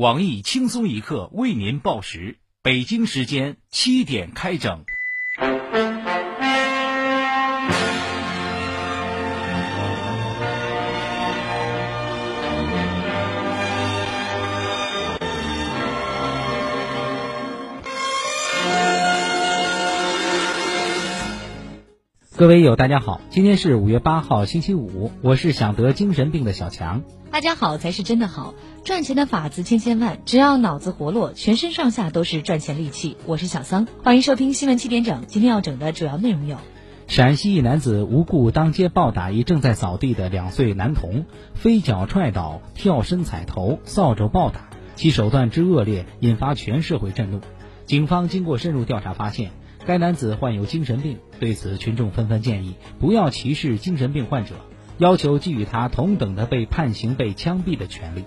网易轻松一刻为您报时，北京时间七点开整。各位友，大家好，今天是五月八号，星期五，我是想得精神病的小强。大家好才是真的好，赚钱的法子千千万，只要脑子活络，全身上下都是赚钱利器。我是小桑，欢迎收听新闻七点整。今天要整的主要内容有：陕西一男子无故当街暴打一正在扫地的两岁男童，飞脚踹倒、跳身踩头、扫帚暴打，其手段之恶劣，引发全社会震怒。警方经过深入调查发现。该男子患有精神病，对此群众纷纷建议不要歧视精神病患者，要求给予他同等的被判刑、被枪毙的权利。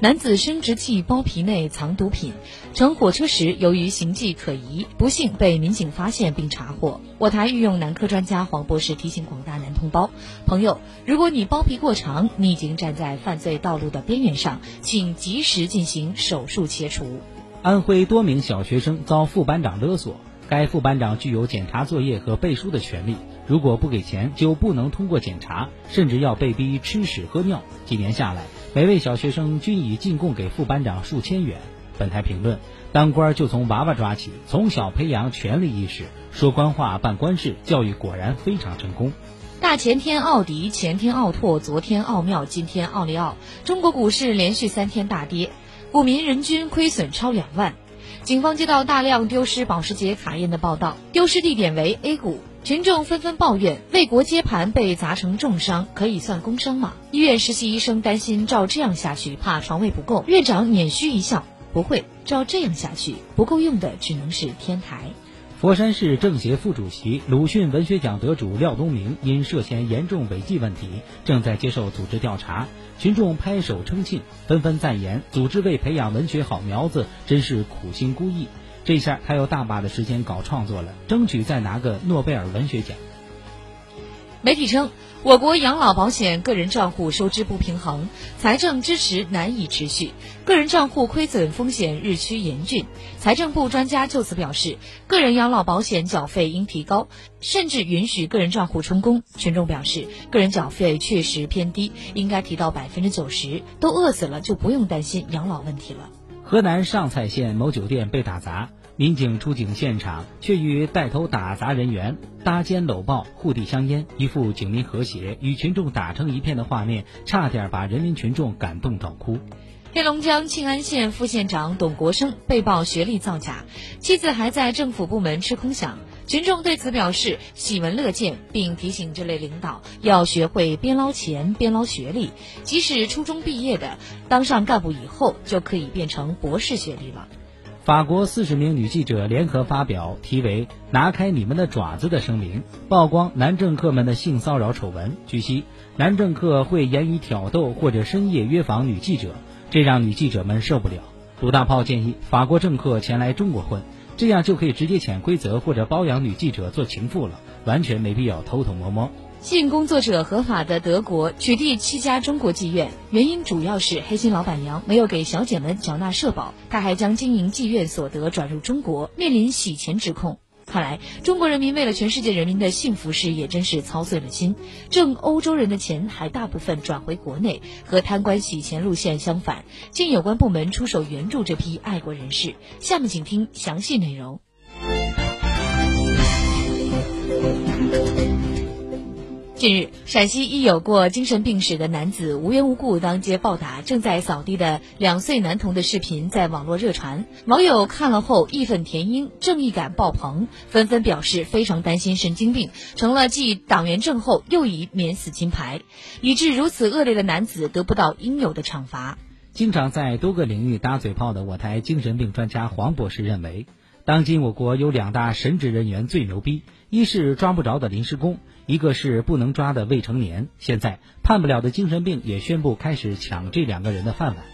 男子生殖器包皮内藏毒品，乘火车时由于形迹可疑，不幸被民警发现并查获。我台御用男科专家黄博士提醒广大男同胞朋友：如果你包皮过长，你已经站在犯罪道路的边缘上，请及时进行手术切除。安徽多名小学生遭副班长勒索。该副班长具有检查作业和背书的权利，如果不给钱就不能通过检查，甚至要被逼吃屎喝尿。几年下来，每位小学生均已进贡给副班长数千元。本台评论：当官就从娃娃抓起，从小培养权利意识，说官话办官事，教育果然非常成功。大前天奥迪，前天奥拓，昨天奥妙，今天奥利奥。中国股市连续三天大跌，股民人均亏损超两万。警方接到大量丢失保时捷卡宴的报道，丢失地点为 A 股，群众纷纷抱怨为国接盘被砸成重伤，可以算工伤吗？医院实习医生担心照这样下去怕床位不够，院长捻须一笑，不会，照这样下去不够用的只能是天台。佛山市政协副主席、鲁迅文学奖得主廖东明因涉嫌严重违纪问题，正在接受组织调查。群众拍手称庆，纷纷赞言：组织为培养文学好苗子，真是苦心孤诣。这下他有大把的时间搞创作了，争取再拿个诺贝尔文学奖。媒体称。我国养老保险个人账户收支不平衡，财政支持难以持续，个人账户亏损风险日趋严峻。财政部专家就此表示，个人养老保险缴费应提高，甚至允许个人账户充公。群众表示，个人缴费确实偏低，应该提到百分之九十。都饿死了，就不用担心养老问题了。河南上蔡县某酒店被打砸。民警出警现场，却与带头打砸人员搭肩搂抱、互递香烟，一副警民和谐、与群众打成一片的画面，差点把人民群众感动到哭。黑龙江庆安县副县长董国生被曝学历造假，妻子还在政府部门吃空饷，群众对此表示喜闻乐见，并提醒这类领导要学会边捞钱边捞学历，即使初中毕业的，当上干部以后就可以变成博士学历了。法国四十名女记者联合发表题为“拿开你们的爪子”的声明，曝光男政客们的性骚扰丑闻。据悉，男政客会言语挑逗或者深夜约访女记者，这让女记者们受不了。鲁大炮建议法国政客前来中国混，这样就可以直接潜规则或者包养女记者做情妇了，完全没必要偷偷摸摸。性工作者合法的德国取缔七家中国妓院，原因主要是黑心老板娘没有给小姐们缴纳社保，他还将经营妓院所得转入中国，面临洗钱指控。看来中国人民为了全世界人民的幸福事业，真是操碎了心。挣欧洲人的钱还大部分转回国内，和贪官洗钱路线相反。经有关部门出手援助这批爱国人士。下面请听详细内容。近日，陕西一有过精神病史的男子无缘无故当街暴打正在扫地的两岁男童的视频在网络热传，网友看了后义愤填膺，正义感爆棚，纷纷表示非常担心神经病成了继党员证后又一免死金牌，以致如此恶劣的男子得不到应有的惩罚。经常在多个领域打嘴炮的我台精神病专家黄博士认为，当今我国有两大神职人员最牛逼，一是抓不着的临时工。一个是不能抓的未成年，现在判不了的精神病也宣布开始抢这两个人的饭碗。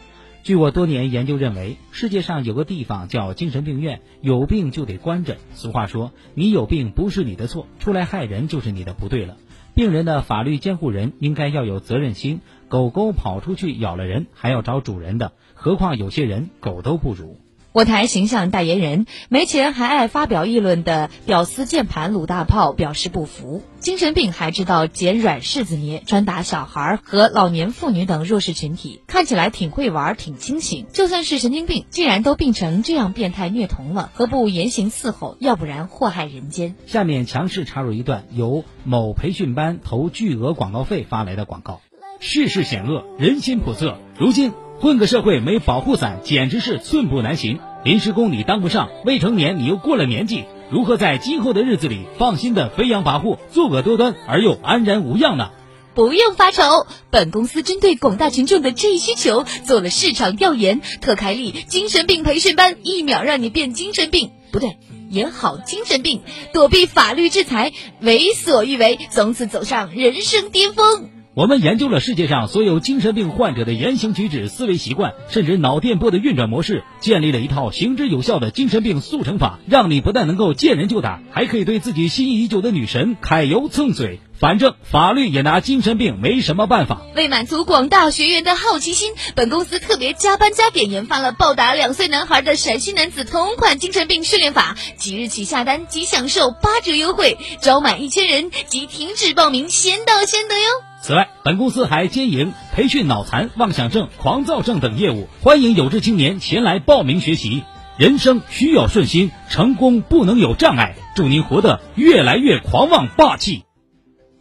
据我多年研究认为，世界上有个地方叫精神病院，有病就得关着。俗话说，你有病不是你的错，出来害人就是你的不对了。病人的法律监护人应该要有责任心，狗狗跑出去咬了人还要找主人的，何况有些人狗都不如。我台形象代言人、没钱还爱发表议论的屌丝键盘鲁大炮表示不服。精神病还知道捡软柿子捏，专打小孩和老年妇女等弱势群体，看起来挺会玩，挺清醒。就算是神经病，既然都病成这样变态虐童了，何不严刑伺候？要不然祸害人间。下面强势插入一段由某培训班投巨额广告费发来的广告：世事险恶，人心叵测，如今。混个社会没保护伞，简直是寸步难行。临时工你当不上，未成年你又过了年纪，如何在今后的日子里放心的飞扬跋扈、作恶多端而又安然无恙呢？不用发愁，本公司针对广大群众的这一需求做了市场调研，特开立精神病培训班，一秒让你变精神病，不对，演好精神病，躲避法律制裁，为所欲为，从此走上人生巅峰。我们研究了世界上所有精神病患者的言行举止、思维习惯，甚至脑电波的运转模式，建立了一套行之有效的精神病速成法，让你不但能够见人就打，还可以对自己心仪已久的女神揩油蹭嘴。反正法律也拿精神病没什么办法。为满足广大学员的好奇心，本公司特别加班加点研发了暴打两岁男孩的陕西男子同款精神病训练法，即日起下单即享受八折优惠，招满一千人即停止报名，先到先得哟。此外，本公司还兼营培训脑残、妄想症、狂躁症等业务，欢迎有志青年前来报名学习。人生需要顺心，成功不能有障碍。祝您活得越来越狂妄霸气。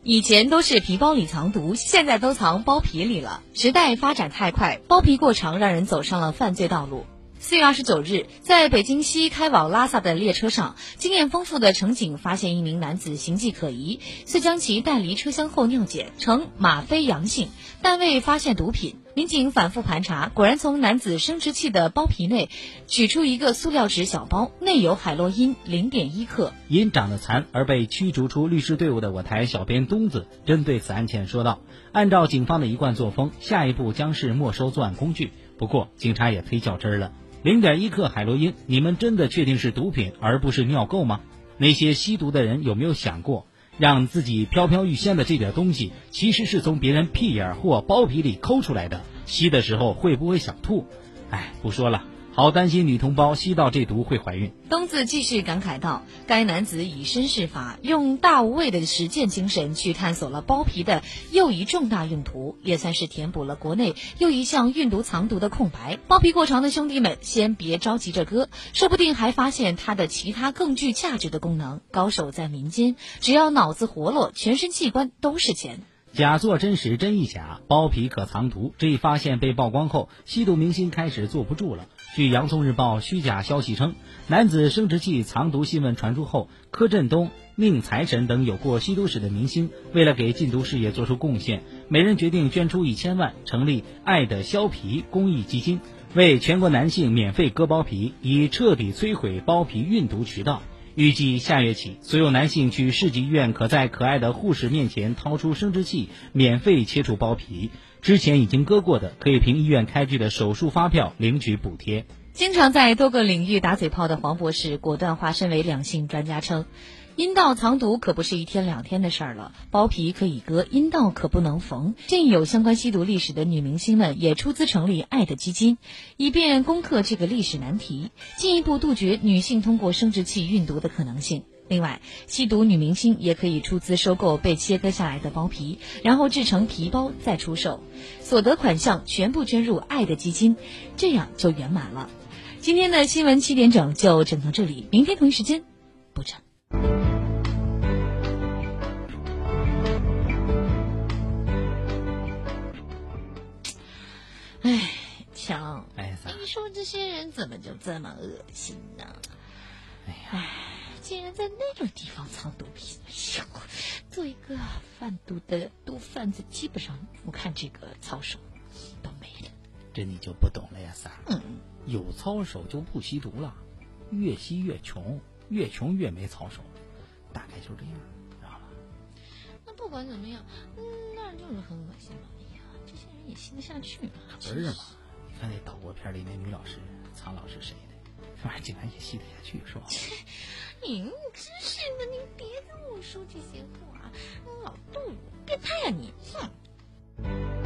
以前都是皮包里藏毒，现在都藏包皮里了。时代发展太快，包皮过长，让人走上了犯罪道路。四月二十九日，在北京西开往拉萨的列车上，经验丰富的乘警发现一名男子形迹可疑，遂将其带离车厢后尿检，呈吗啡阳性，但未发现毒品。民警反复盘查，果然从男子生殖器的包皮内取出一个塑料纸小包，内有海洛因零点一克。因长得残而被驱逐出律师队伍的我台小编东子，针对此案件说道：“按照警方的一贯作风，下一步将是没收作案工具。不过，警察也忒较真了。”零点一克海洛因，你们真的确定是毒品而不是尿垢吗？那些吸毒的人有没有想过，让自己飘飘欲仙的这点东西，其实是从别人屁眼或包皮里抠出来的？吸的时候会不会想吐？哎，不说了。好担心女同胞吸到这毒会怀孕。东子继续感慨道：“该男子以身试法，用大无畏的实践精神去探索了包皮的又一重大用途，也算是填补了国内又一项运毒藏毒的空白。包皮过长的兄弟们，先别着急着割，说不定还发现它的其他更具价值的功能。高手在民间，只要脑子活络，全身器官都是钱。”假作真实，真亦假。包皮可藏毒，这一发现被曝光后，吸毒明星开始坐不住了。据《洋葱日报》虚假消息称，男子生殖器藏毒新闻传出后，柯震东、宁财神等有过吸毒史的明星，为了给禁毒事业做出贡献，每人决定捐出一千万，成立“爱的削皮”公益基金，为全国男性免费割包皮，以彻底摧毁包皮运毒渠道。预计下月起，所有男性去市级医院，可在可爱的护士面前掏出生殖器，免费切除包皮。之前已经割过的，可以凭医院开具的手术发票领取补贴。经常在多个领域打嘴炮的黄博士，果断化身为两性专家，称。阴道藏毒可不是一天两天的事儿了，包皮可以割，阴道可不能缝。建议有相关吸毒历史的女明星们也出资成立爱的基金，以便攻克这个历史难题，进一步杜绝女性通过生殖器运毒的可能性。另外，吸毒女明星也可以出资收购被切割下来的包皮，然后制成皮包再出售，所得款项全部捐入爱的基金，这样就圆满了。今天的新闻七点整就整到这里，明天同一时间不整。哎，强，哎，你说这些人怎么就这么恶心呢？哎呀，竟然在那种地方藏毒品！哎呦，做一个贩毒的毒贩子，基本上我看这个操守都没了。这你就不懂了呀，三儿。嗯，有操守就不吸毒了，越吸越穷，越穷越没操守，大概就是这样，知道吧？那不管怎么样，嗯，那就是很恶心嘛。也吸得下去吗？不是嘛？你看那岛国片里那女老师，苍老师谁玩意竟然也吸得下去，是吧？你真是的，你别跟我说这些话，老杜，变态呀你！哼。